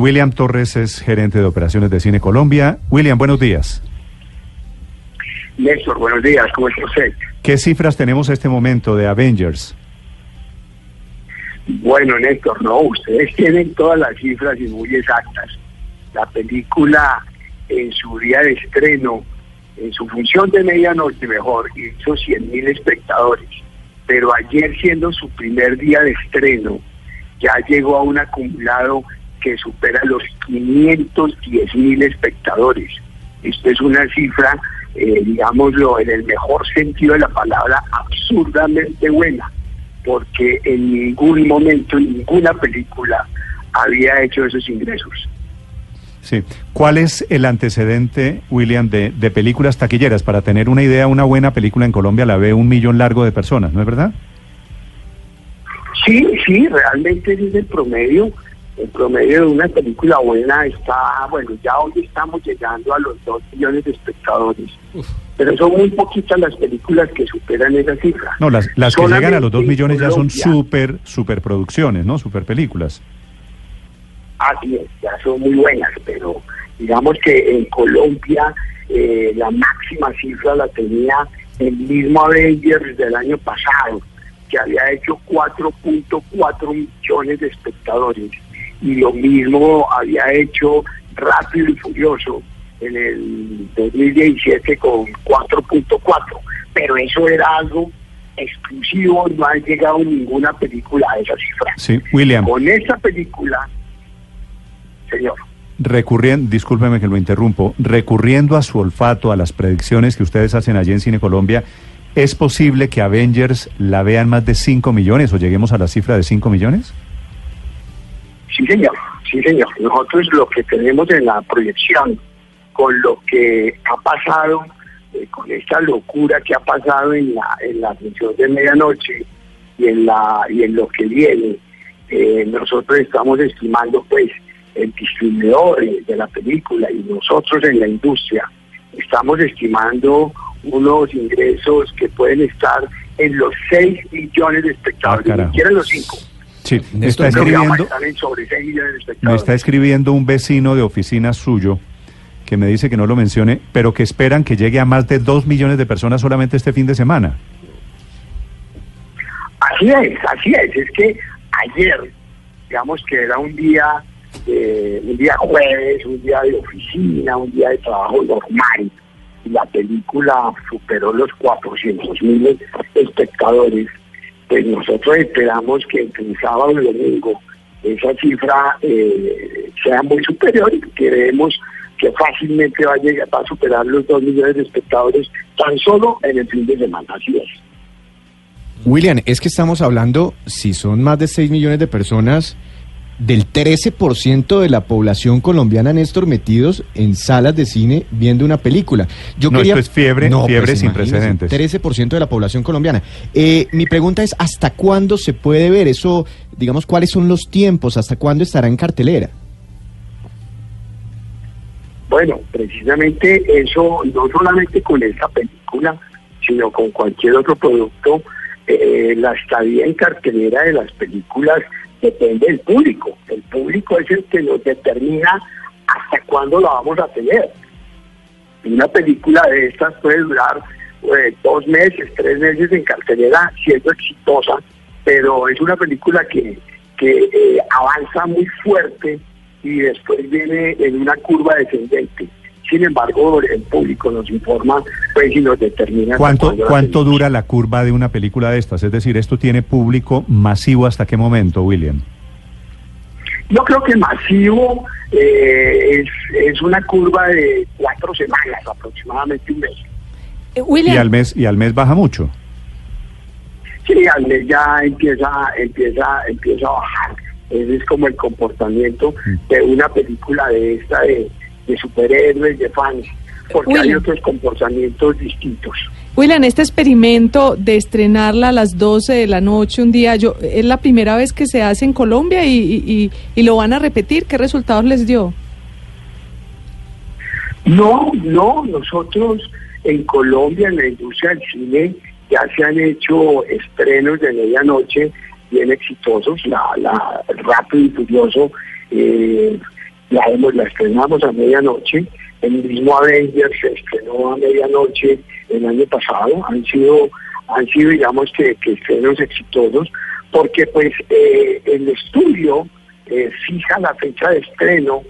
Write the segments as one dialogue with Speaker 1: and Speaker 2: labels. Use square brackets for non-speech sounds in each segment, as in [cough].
Speaker 1: William Torres es gerente de operaciones de Cine Colombia. William, buenos días.
Speaker 2: Néstor, buenos días, ¿cómo está usted?
Speaker 1: ¿Qué cifras tenemos en este momento de Avengers?
Speaker 2: Bueno, Néstor, no, ustedes [laughs] tienen todas las cifras y muy exactas. La película en su día de estreno, en su función de medianoche mejor, hizo 100 mil espectadores. Pero ayer siendo su primer día de estreno, ya llegó a un acumulado que supera los 510 mil espectadores. Esto es una cifra, eh, digámoslo, en el mejor sentido de la palabra, absurdamente buena, porque en ningún momento, ninguna película había hecho esos ingresos.
Speaker 1: Sí. ¿Cuál es el antecedente, William, de, de películas taquilleras? Para tener una idea, una buena película en Colombia la ve un millón largo de personas, ¿no es verdad?
Speaker 2: Sí, sí, realmente es el promedio el promedio de una película buena está, bueno, ya hoy estamos llegando a los 2 millones de espectadores. Pero son muy poquitas las películas que superan esa cifra.
Speaker 1: No, las, las que llegan a los 2 millones ya son super, super producciones, ¿no? Super películas.
Speaker 2: Así es, ya son muy buenas, pero digamos que en Colombia eh, la máxima cifra la tenía el mismo Avengers del año pasado, que había hecho 4.4 millones de espectadores y lo mismo había hecho Rápido y Furioso en el 2017 con 4.4, pero eso era algo exclusivo, no ha llegado ninguna película a esa cifra.
Speaker 1: Sí, William.
Speaker 2: Con esa película, señor.
Speaker 1: Recurriendo, discúlpeme que lo interrumpo, recurriendo a su olfato, a las predicciones que ustedes hacen allí en Cine Colombia, ¿es posible que Avengers la vean más de 5 millones o lleguemos a la cifra de 5 millones?
Speaker 2: Sí, señor, sí, señor. Nosotros lo que tenemos en la proyección, con lo que ha pasado, eh, con esta locura que ha pasado en la, en la función de medianoche y en, la, y en lo que viene, eh, nosotros estamos estimando, pues, el distribuidor de la película y nosotros en la industria estamos estimando unos ingresos que pueden estar en los 6 millones de espectadores,
Speaker 1: Ah,
Speaker 2: ni siquiera en los 5.
Speaker 1: Sí, me está
Speaker 2: Creo que vamos a
Speaker 1: escribiendo,
Speaker 2: estar en sobre 6 millones de
Speaker 1: me
Speaker 2: espectadores.
Speaker 1: está escribiendo un vecino de oficina suyo que me dice que no lo mencione, pero que esperan que llegue a más de 2 millones de personas solamente este fin de semana.
Speaker 2: Así es, así es. Es que ayer, digamos que era un día, eh, un día jueves, un día de oficina, un día de trabajo normal. Y la película superó los 400 mil espectadores. Pues nosotros esperamos que entre el sábado y el domingo esa cifra eh, sea muy superior y creemos que fácilmente va a llegar a superar los 2 millones de espectadores tan solo en el fin de semana. Así es.
Speaker 3: William, es que estamos hablando, si son más de 6 millones de personas, del 13% de la población colombiana, Néstor, metidos en salas de cine viendo una película. Yo
Speaker 1: No,
Speaker 3: quería...
Speaker 1: esto es fiebre, fiebre sin precedentes.
Speaker 3: 13% de la población colombiana. Eh, mi pregunta es, ¿hasta cuándo se puede ver eso? Digamos, ¿cuáles son los tiempos? ¿Hasta cuándo estará en cartelera?
Speaker 2: Bueno, precisamente eso, no solamente con esta película, sino con cualquier otro producto, eh, la estadía en cartelera de las películas depende del público. El público es el que nos determina hasta cuándo la vamos a tener. Una película de estas puede durar eh, dos meses, tres meses en cartelera siendo exitosa, pero es una película que, que eh, avanza muy fuerte y después viene en una curva descendente. Sin embargo, el público nos informa pues, y nos determina.
Speaker 1: ¿Cuánto, ¿Cuánto dura la curva de una película de estas? Es decir, ¿esto tiene público masivo hasta qué momento, William?
Speaker 2: Yo creo que masivo eh, es, es una curva de cuatro semanas, aproximadamente un mes.
Speaker 4: Eh,
Speaker 1: Y
Speaker 4: William,
Speaker 1: al mes, y al mes baja mucho.
Speaker 2: Sí, al mes ya empieza, empieza, empieza a bajar. Ese es como el comportamiento de una película de esta de, de superhéroes, de fans, porque hay
Speaker 4: William.
Speaker 2: otros comportamientos distintos.
Speaker 4: William, este experimento de estrenarla a las 12 de la noche un día, yo es la primera vez que se hace en Colombia y, y- y- y lo van a repetir. ¿Qué resultados les dio?
Speaker 2: No, no, nosotros en Colombia, en la industria del cine, ya se han hecho estrenos de medianoche bien exitosos, la, la Rápido y Furioso eh, hemos, la estrenamos a medianoche, el mismo Avengers se estrenó a medianoche el año pasado, han sido, han sido digamos que, que estrenos exitosos, porque pues eh, el estudio eh, fija la fecha de estreno,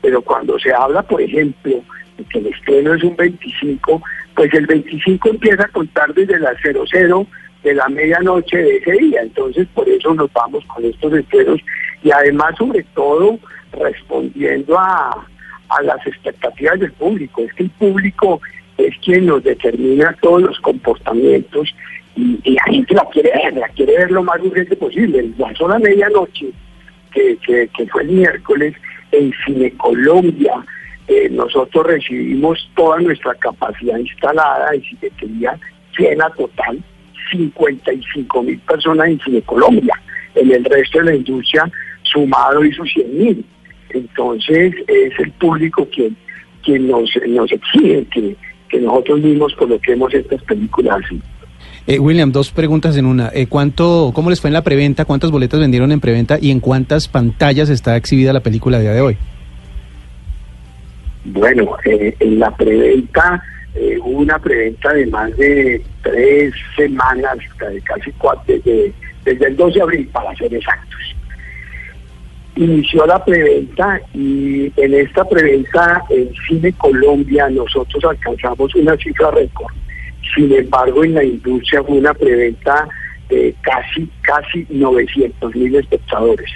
Speaker 2: pero cuando se habla, por ejemplo, de que el estreno es un 25, pues el 25 empieza a contar desde las 00 de la medianoche de ese día. Entonces, por eso nos vamos con estos estrenos y además, sobre todo, respondiendo a, a las expectativas del público. Es que el público es quien nos determina todos los comportamientos y, y la gente la quiere ver, la quiere ver lo más urgente posible. La sola medianoche, que, que, fue el miércoles, en Cine Colombia, eh, nosotros recibimos toda nuestra capacidad instalada de cinetería llena total, 55 mil personas en Cine Colombia. En el resto de la industria sumado hizo 100 mil. Entonces es el público quien, quien nos, nos exige que, que nosotros mismos coloquemos estas películas así.
Speaker 5: Eh, William, dos preguntas en una. Eh, ¿cuánto, ¿Cómo les fue en la preventa? ¿Cuántas boletas vendieron en preventa? ¿Y en cuántas pantallas está exhibida la película a día de hoy?
Speaker 2: Bueno, eh, en la preventa eh, hubo una preventa de más de tres semanas, casi cuatro, desde, desde el 2 de abril, para ser exactos. Inició la preventa y en esta preventa en Cine Colombia nosotros alcanzamos una cifra récord. Sin embargo, en la industria fue una preventa de casi, casi 900 mil espectadores.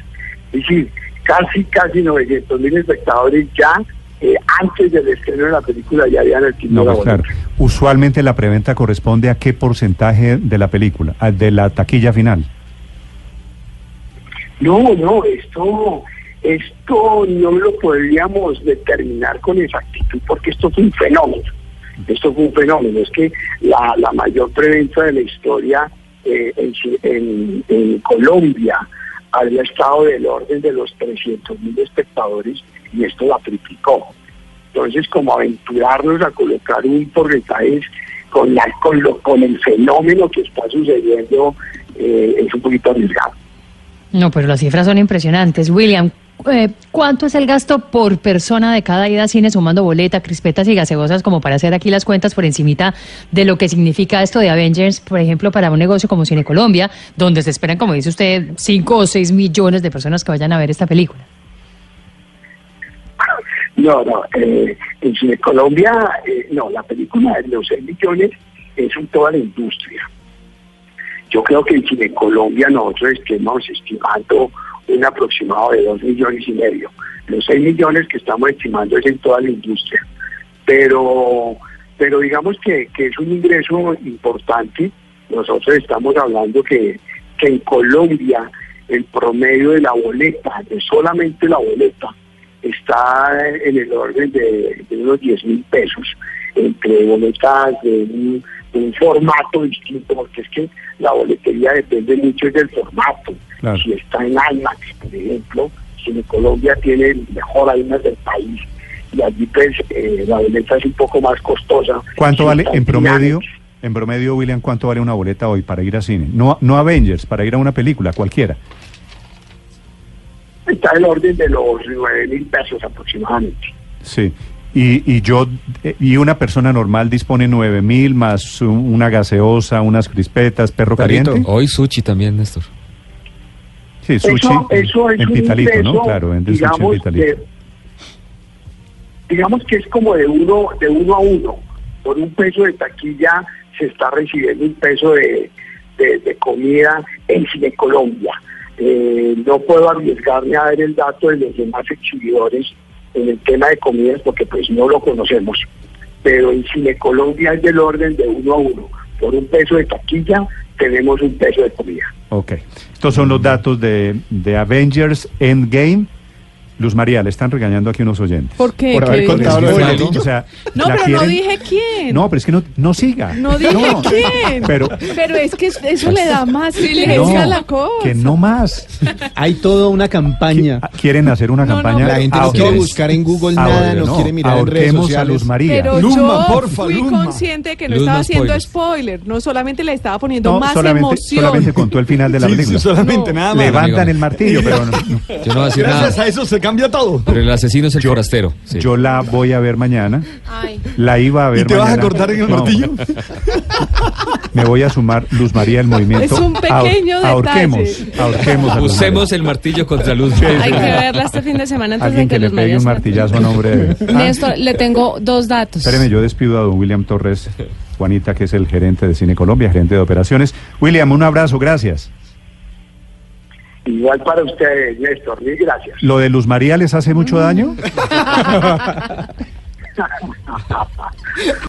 Speaker 2: Es decir, casi, casi 900 mil espectadores ya eh, antes del estreno de la película ya habían adquirido
Speaker 1: No,
Speaker 2: la
Speaker 1: pues claro. Usualmente la preventa corresponde a qué porcentaje de la película, ¿A de la taquilla final.
Speaker 2: No, no, esto, esto no lo podríamos determinar con exactitud porque esto fue un fenómeno. Esto fue un fenómeno. Es que la, la mayor preventa de la historia eh, en, en- Colombia había estado del orden de los 300 mil espectadores y esto la triplicó. Entonces, como aventurarnos a colocar un porcentaje con, con, lo, con el fenómeno que está sucediendo eh, es un poquito arriesgado.
Speaker 6: No, pero las cifras son impresionantes. William, eh, ¿cuánto es el gasto por persona de cada ida a cine sumando boleta, crispetas y gaseosas como para hacer aquí las cuentas por encimita de lo que significa esto de Avengers, por ejemplo, para un negocio como Cine Colombia, donde se esperan, como dice usted, 5 o 6 millones de personas que vayan a ver esta película?
Speaker 2: No, no, eh, en Cine Colombia, eh, no, la película de los 6 millones es un toda la industria. Yo creo que en Colombia nosotros estamos estimando un aproximado de 2 millones y medio. Los 6 millones que estamos estimando es en toda la industria. Pero, pero digamos que, que es un ingreso importante. Nosotros estamos hablando que, que en Colombia el promedio de la boleta, de solamente la boleta, está en el orden de, de unos 10 mil pesos, entre boletas de un, de un formato distinto, porque es que la boletería depende mucho del formato.
Speaker 1: Claro.
Speaker 2: Si está en IMAX, por ejemplo, Cine Colombia tiene el mejor IMAX del país, y allí pues eh, la boleta es un poco más costosa.
Speaker 1: ¿Cuánto
Speaker 2: Si
Speaker 1: vale en promedio?
Speaker 2: IMAX,
Speaker 1: En promedio, William, ¿cuánto vale una boleta hoy para ir a cine? No, no Avengers, para ir a una película, cualquiera.
Speaker 2: Está en el orden de los 9 mil pesos aproximadamente.
Speaker 1: Sí. Y, y yo, y una persona normal dispone nueve mil más un- una gaseosa, unas crispetas, perro
Speaker 7: Clarito,
Speaker 1: caliente.
Speaker 7: hoy sushi también, Néstor.
Speaker 1: Sí, sushi
Speaker 2: eso, eso es
Speaker 1: en
Speaker 2: un
Speaker 1: Pitalito, ¿no? Claro, en
Speaker 2: digamos,
Speaker 1: Pitalito.
Speaker 2: de- digamos que es como de uno, de uno a uno. Por un peso de taquilla se está recibiendo un peso de, de- de comida en Cine Colombia. Eh, no puedo arriesgarme a ver el dato de los demás exhibidores en el tema de comidas porque pues no lo conocemos. Pero en Cine Colombia es del orden de uno a uno. Por un peso de taquilla tenemos un peso de comida.
Speaker 1: Ok. Estos son los datos de, de Avengers Endgame. Luz María, le están regañando aquí unos oyentes.
Speaker 4: ¿Por qué?
Speaker 3: Por haber
Speaker 4: ¿Qué
Speaker 3: contado lo del
Speaker 1: o sea,
Speaker 4: No, pero no
Speaker 1: quieren-
Speaker 4: dije quién.
Speaker 1: No, pero es que no, no siga.
Speaker 4: No dije
Speaker 1: No,
Speaker 4: quién.
Speaker 1: Pero,
Speaker 4: Pero es que eso le da más silencio a la cosa.
Speaker 1: que no más.
Speaker 3: Hay toda una campaña.
Speaker 1: Qui- Quieren hacer una
Speaker 4: No, no,
Speaker 1: campaña.
Speaker 3: La gente no
Speaker 1: ahor-
Speaker 3: quiere buscar en Google
Speaker 1: ahor-
Speaker 3: nada, no, quiere mirar en redes sociales.
Speaker 1: a Luz María.
Speaker 4: Pero
Speaker 3: Luma,
Speaker 4: yo
Speaker 3: porfa,
Speaker 4: fui
Speaker 3: Luma.
Speaker 4: consciente de que no
Speaker 7: Luz,
Speaker 4: estaba
Speaker 7: no
Speaker 4: haciendo spoiler, no solamente le estaba poniendo
Speaker 1: No,
Speaker 4: más
Speaker 1: solamente,
Speaker 4: emoción.
Speaker 1: solamente contó el final de la película.
Speaker 3: solamente
Speaker 4: No.
Speaker 3: nada más.
Speaker 1: Levantan el martillo, pero no. no.
Speaker 7: Yo no voy a decir nada.
Speaker 3: Gracias a eso se cambia todo.
Speaker 7: Pero el asesino es el forastero. sí.
Speaker 1: Yo la voy a ver mañana.
Speaker 4: Ay.
Speaker 1: La iba a ver
Speaker 3: ¿Y te vas a cortar en el
Speaker 1: No,
Speaker 3: martillo?
Speaker 1: Me voy a sumar Luz María del movimiento.
Speaker 4: Es un pequeño
Speaker 1: Ahor- Ahorquemos,
Speaker 4: detalle.
Speaker 1: ahorquemos. a Luz
Speaker 7: Usemos
Speaker 1: María.
Speaker 7: el martillo contra luz.
Speaker 4: Hay que verla este fin de semana antes
Speaker 1: Alguien
Speaker 4: de
Speaker 1: que
Speaker 4: que,
Speaker 1: le pegue un martillazo a nombre de... Ah, [laughs]
Speaker 4: Néstor, le tengo dos datos.
Speaker 1: Espéreme, yo despido a don William Torres, Juanita, que es el gerente de Cine Colombia, gerente de operaciones. William, un abrazo, gracias.
Speaker 2: Igual para ustedes, Néstor, mil gracias.
Speaker 1: ¿Lo de Luz María les hace mucho daño? [laughs] [laughs]